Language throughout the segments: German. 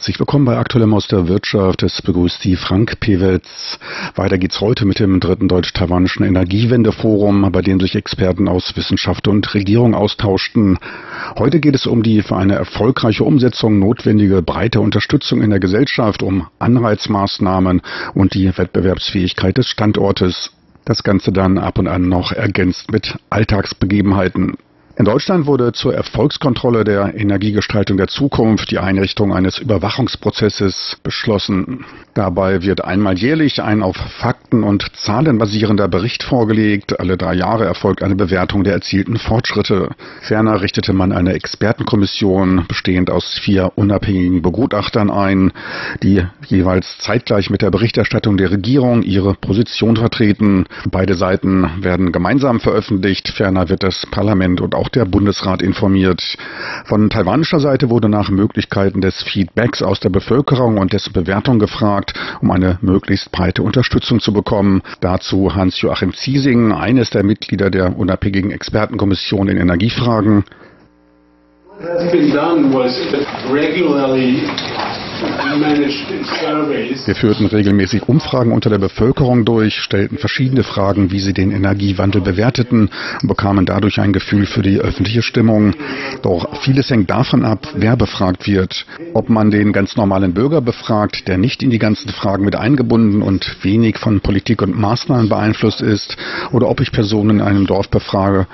Herzlich willkommen bei Aktuellem aus der Wirtschaft. Es begrüßt Sie Frank Pewitz. Weiter geht's heute mit dem dritten deutsch-taiwanischen Energiewendeforum, bei dem sich Experten aus Wissenschaft und Regierung austauschten. Heute geht es um die für eine erfolgreiche Umsetzung notwendige breite Unterstützung in der Gesellschaft, um Anreizmaßnahmen und die Wettbewerbsfähigkeit des Standortes. Das Ganze dann ab und an noch ergänzt mit Alltagsbegebenheiten. In Deutschland wurde zur Erfolgskontrolle der Energiegestaltung der Zukunft die Einrichtung eines Überwachungsprozesses beschlossen. Dabei wird einmal jährlich ein auf Fakten und Zahlen basierender Bericht vorgelegt. Alle drei Jahre erfolgt eine Bewertung der erzielten Fortschritte. Ferner richtete man eine Expertenkommission bestehend aus vier unabhängigen Begutachtern ein, die jeweils zeitgleich mit der Berichterstattung der Regierung ihre Position vertreten. Beide Seiten werden gemeinsam veröffentlicht. Ferner wird das Parlament und auch der Bundesrat informiert. Von taiwanischer Seite wurde nach Möglichkeiten des Feedbacks aus der Bevölkerung und dessen Bewertung gefragt, um eine möglichst breite Unterstützung zu bekommen. Dazu Hans-Joachim Ziesing, eines der Mitglieder der unabhängigen Expertenkommission in Energiefragen. Wir führten regelmäßig Umfragen unter der Bevölkerung durch, stellten verschiedene Fragen, wie sie den Energiewandel bewerteten und bekamen dadurch ein Gefühl für die öffentliche Stimmung. Doch vieles hängt davon ab, wer befragt wird. Ob man den ganz normalen Bürger befragt, der nicht in die ganzen Fragen mit eingebunden und wenig von Politik und Maßnahmen beeinflusst ist, oder ob ich Personen in einem Dorf befrage,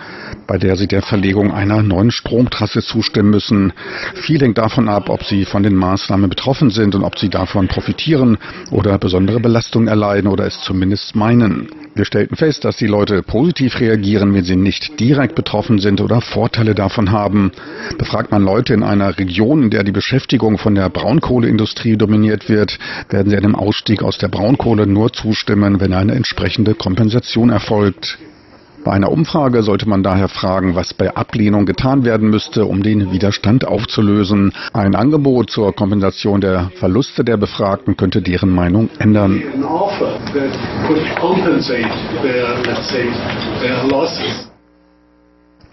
bei der sie der Verlegung einer neuen Stromtrasse zustimmen müssen. Viel hängt davon ab, ob sie von den Maßnahmen betroffen betroffen sind und ob sie davon profitieren oder besondere Belastungen erleiden oder es zumindest meinen. Wir stellten fest, dass die Leute positiv reagieren, wenn sie nicht direkt betroffen sind oder Vorteile davon haben. Befragt man Leute in einer Region, in der die Beschäftigung von der Braunkohleindustrie dominiert wird, werden sie einem Ausstieg aus der Braunkohle nur zustimmen, wenn eine entsprechende Kompensation erfolgt. Bei einer Umfrage sollte man daher fragen, was bei Ablehnung getan werden müsste, um den Widerstand aufzulösen. Ein Angebot zur Kompensation der Verluste der Befragten könnte deren Meinung ändern.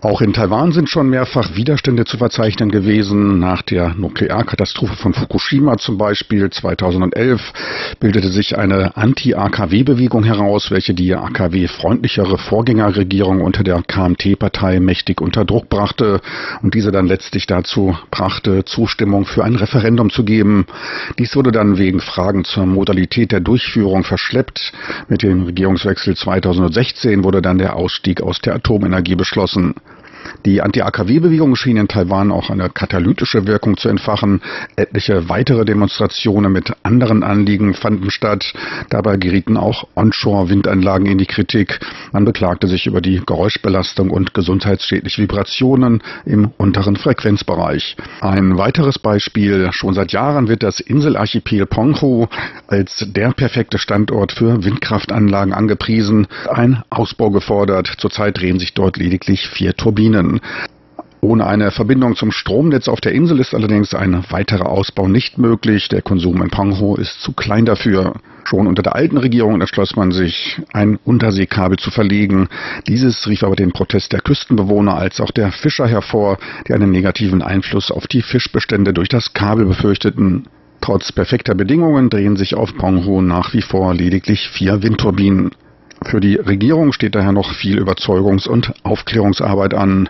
Auch in Taiwan sind schon mehrfach Widerstände zu verzeichnen gewesen. Nach der Nuklearkatastrophe von Fukushima zum Beispiel 2011 bildete sich eine Anti-AKW-Bewegung heraus, welche die AKW-freundlichere Vorgängerregierung unter der KMT-Partei mächtig unter Druck brachte und diese dann letztlich dazu brachte, Zustimmung für ein Referendum zu geben. Dies wurde dann wegen Fragen zur Modalität der Durchführung verschleppt. Mit dem Regierungswechsel 2016 wurde dann der Ausstieg aus der Atomenergie beschlossen. Die Anti-AKW-Bewegung schien in Taiwan auch eine katalytische Wirkung zu entfachen. Etliche weitere Demonstrationen mit anderen Anliegen fanden statt. Dabei gerieten auch Onshore-Windanlagen in die Kritik. Man beklagte sich über die Geräuschbelastung und gesundheitsschädliche Vibrationen im unteren Frequenzbereich. Ein weiteres Beispiel. Schon seit Jahren wird das Inselarchipel Penghu als der perfekte Standort für Windkraftanlagen angepriesen. Ein Ausbau gefordert. Zurzeit drehen sich dort lediglich vier Turbinen. Turbinen. Ohne eine Verbindung zum Stromnetz auf der Insel ist allerdings ein weiterer Ausbau nicht möglich. Der Konsum in Pangho ist zu klein dafür. Schon unter der alten Regierung entschloss man sich, ein Unterseekabel zu verlegen. Dieses rief aber den Protest der Küstenbewohner als auch der Fischer hervor, die einen negativen Einfluss auf die Fischbestände durch das Kabel befürchteten. Trotz perfekter Bedingungen drehen sich auf Pangho nach wie vor lediglich vier Windturbinen. Für die Regierung steht daher noch viel Überzeugungs- und Aufklärungsarbeit an.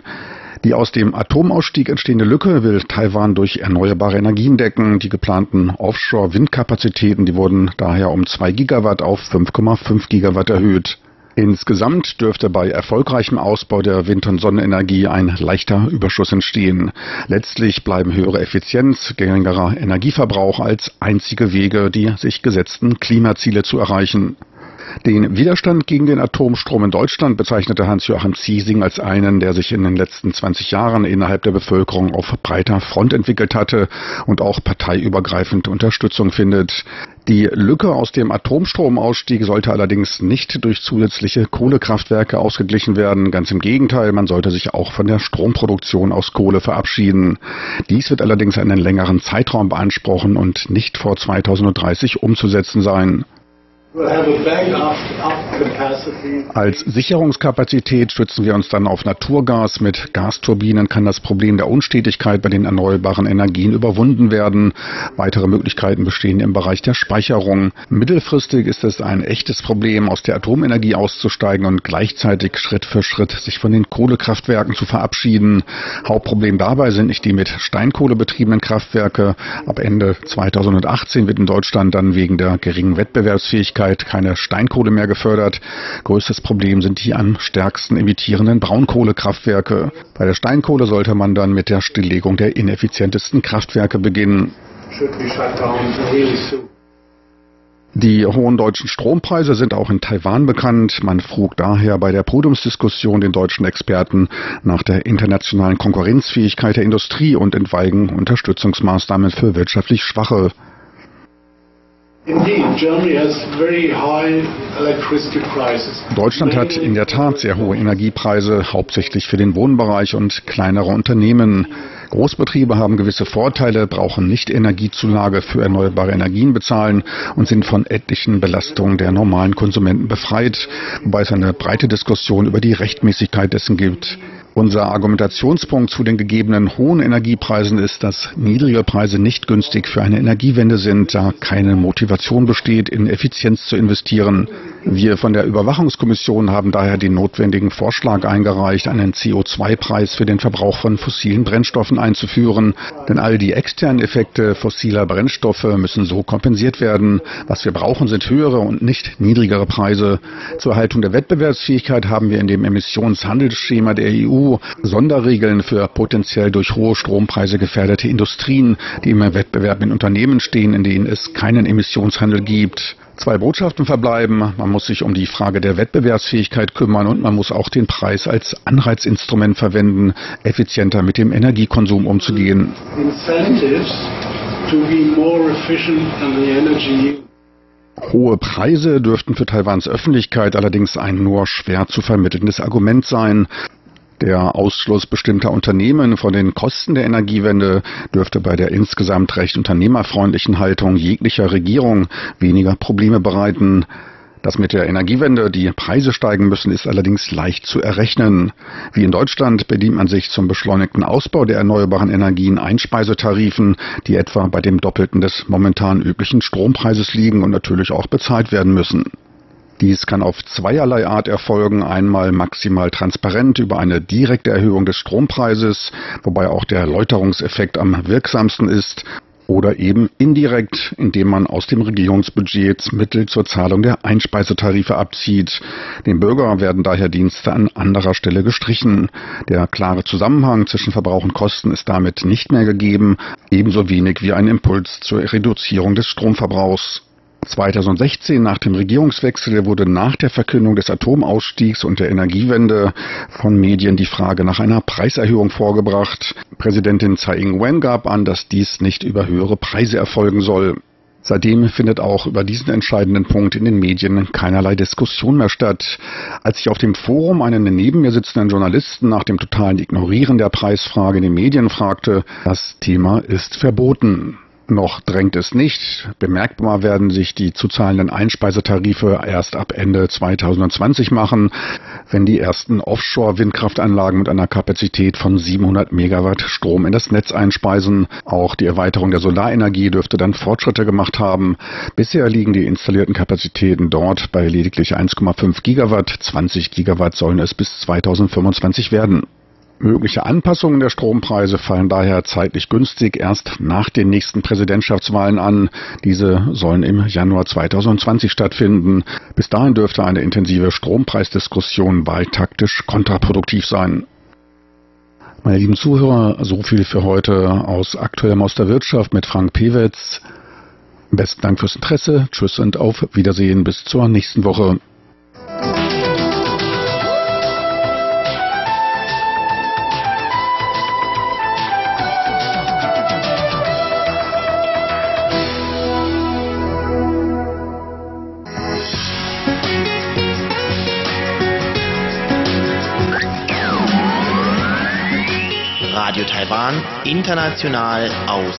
Die aus dem Atomausstieg entstehende Lücke will Taiwan durch erneuerbare Energien decken. Die geplanten Offshore-Windkapazitäten, die wurden daher um 2 Gigawatt auf 5,5 Gigawatt erhöht. Insgesamt dürfte bei erfolgreichem Ausbau der Wind- und Sonnenenergie ein leichter Überschuss entstehen. Letztlich bleiben höhere Effizienz, geringerer Energieverbrauch als einzige Wege, die sich gesetzten Klimaziele zu erreichen. Den Widerstand gegen den Atomstrom in Deutschland bezeichnete Hans-Joachim Ziesing als einen, der sich in den letzten 20 Jahren innerhalb der Bevölkerung auf breiter Front entwickelt hatte und auch parteiübergreifend Unterstützung findet. Die Lücke aus dem Atomstromausstieg sollte allerdings nicht durch zusätzliche Kohlekraftwerke ausgeglichen werden. Ganz im Gegenteil, man sollte sich auch von der Stromproduktion aus Kohle verabschieden. Dies wird allerdings einen längeren Zeitraum beanspruchen und nicht vor 2030 umzusetzen sein. Als Sicherungskapazität stützen wir uns dann auf Naturgas. Mit Gasturbinen kann das Problem der Unstetigkeit bei den erneuerbaren Energien überwunden werden. Weitere Möglichkeiten bestehen im Bereich der Speicherung. Mittelfristig ist es ein echtes Problem, aus der Atomenergie auszusteigen und gleichzeitig Schritt für Schritt sich von den Kohlekraftwerken zu verabschieden. Hauptproblem dabei sind nicht die mit Steinkohle betriebenen Kraftwerke. Ab Ende 2018 wird in Deutschland dann wegen der geringen Wettbewerbsfähigkeit Möglichkeit keine Steinkohle mehr gefördert. Größtes Problem sind die am stärksten emittierenden Braunkohlekraftwerke. Bei der Steinkohle sollte man dann mit der Stilllegung der ineffizientesten Kraftwerke beginnen. Die hohen deutschen Strompreise sind auch in Taiwan bekannt. Man frug daher bei der Podiumsdiskussion den deutschen Experten nach der internationalen Konkurrenzfähigkeit der Industrie und entweigen Unterstützungsmaßnahmen für wirtschaftlich Schwache. Deutschland hat in der Tat sehr hohe Energiepreise, hauptsächlich für den Wohnbereich und kleinere Unternehmen. Großbetriebe haben gewisse Vorteile, brauchen nicht Energiezulage für erneuerbare Energien bezahlen und sind von etlichen Belastungen der normalen Konsumenten befreit, wobei es eine breite Diskussion über die Rechtmäßigkeit dessen gibt. Unser Argumentationspunkt zu den gegebenen hohen Energiepreisen ist, dass niedrige Preise nicht günstig für eine Energiewende sind, da keine Motivation besteht, in Effizienz zu investieren. Wir von der Überwachungskommission haben daher den notwendigen Vorschlag eingereicht, einen CO2-Preis für den Verbrauch von fossilen Brennstoffen einzuführen. Denn all die externen Effekte fossiler Brennstoffe müssen so kompensiert werden. Was wir brauchen, sind höhere und nicht niedrigere Preise. Zur Erhaltung der Wettbewerbsfähigkeit haben wir in dem Emissionshandelsschema der EU Sonderregeln für potenziell durch hohe Strompreise gefährdete Industrien, die im Wettbewerb mit Unternehmen stehen, in denen es keinen Emissionshandel gibt. Zwei Botschaften verbleiben. Man muss sich um die Frage der Wettbewerbsfähigkeit kümmern und man muss auch den Preis als Anreizinstrument verwenden, effizienter mit dem Energiekonsum umzugehen. Hohe Preise dürften für Taiwans Öffentlichkeit allerdings ein nur schwer zu vermittelndes Argument sein. Der Ausschluss bestimmter Unternehmen von den Kosten der Energiewende dürfte bei der insgesamt recht unternehmerfreundlichen Haltung jeglicher Regierung weniger Probleme bereiten. Dass mit der Energiewende die Preise steigen müssen, ist allerdings leicht zu errechnen. Wie in Deutschland bedient man sich zum beschleunigten Ausbau der erneuerbaren Energien Einspeisetarifen, die etwa bei dem Doppelten des momentan üblichen Strompreises liegen und natürlich auch bezahlt werden müssen. Dies kann auf zweierlei Art erfolgen. Einmal maximal transparent über eine direkte Erhöhung des Strompreises, wobei auch der Läuterungseffekt am wirksamsten ist. Oder eben indirekt, indem man aus dem Regierungsbudget Mittel zur Zahlung der Einspeisetarife abzieht. Dem Bürger werden daher Dienste an anderer Stelle gestrichen. Der klare Zusammenhang zwischen Verbrauch und Kosten ist damit nicht mehr gegeben, ebenso wenig wie ein Impuls zur Reduzierung des Stromverbrauchs. 2016 nach dem Regierungswechsel wurde nach der Verkündung des Atomausstiegs und der Energiewende von Medien die Frage nach einer Preiserhöhung vorgebracht. Präsidentin Tsai Ing-wen gab an, dass dies nicht über höhere Preise erfolgen soll. Seitdem findet auch über diesen entscheidenden Punkt in den Medien keinerlei Diskussion mehr statt. Als ich auf dem Forum einen neben mir sitzenden Journalisten nach dem totalen Ignorieren der Preisfrage in den Medien fragte, das Thema ist verboten. Noch drängt es nicht. Bemerkbar werden sich die zu zahlenden Einspeisetarife erst ab Ende 2020 machen, wenn die ersten Offshore-Windkraftanlagen mit einer Kapazität von 700 Megawatt Strom in das Netz einspeisen. Auch die Erweiterung der Solarenergie dürfte dann Fortschritte gemacht haben. Bisher liegen die installierten Kapazitäten dort bei lediglich 1,5 Gigawatt. 20 Gigawatt sollen es bis 2025 werden. Mögliche Anpassungen der Strompreise fallen daher zeitlich günstig erst nach den nächsten Präsidentschaftswahlen an. Diese sollen im Januar 2020 stattfinden. Bis dahin dürfte eine intensive Strompreisdiskussion wahltaktisch kontraproduktiv sein. Meine lieben Zuhörer, so viel für heute aus Aktuellem aus der Wirtschaft mit Frank Pewetz. Besten Dank fürs Interesse. Tschüss und auf Wiedersehen bis zur nächsten Woche. Taiwan, international aus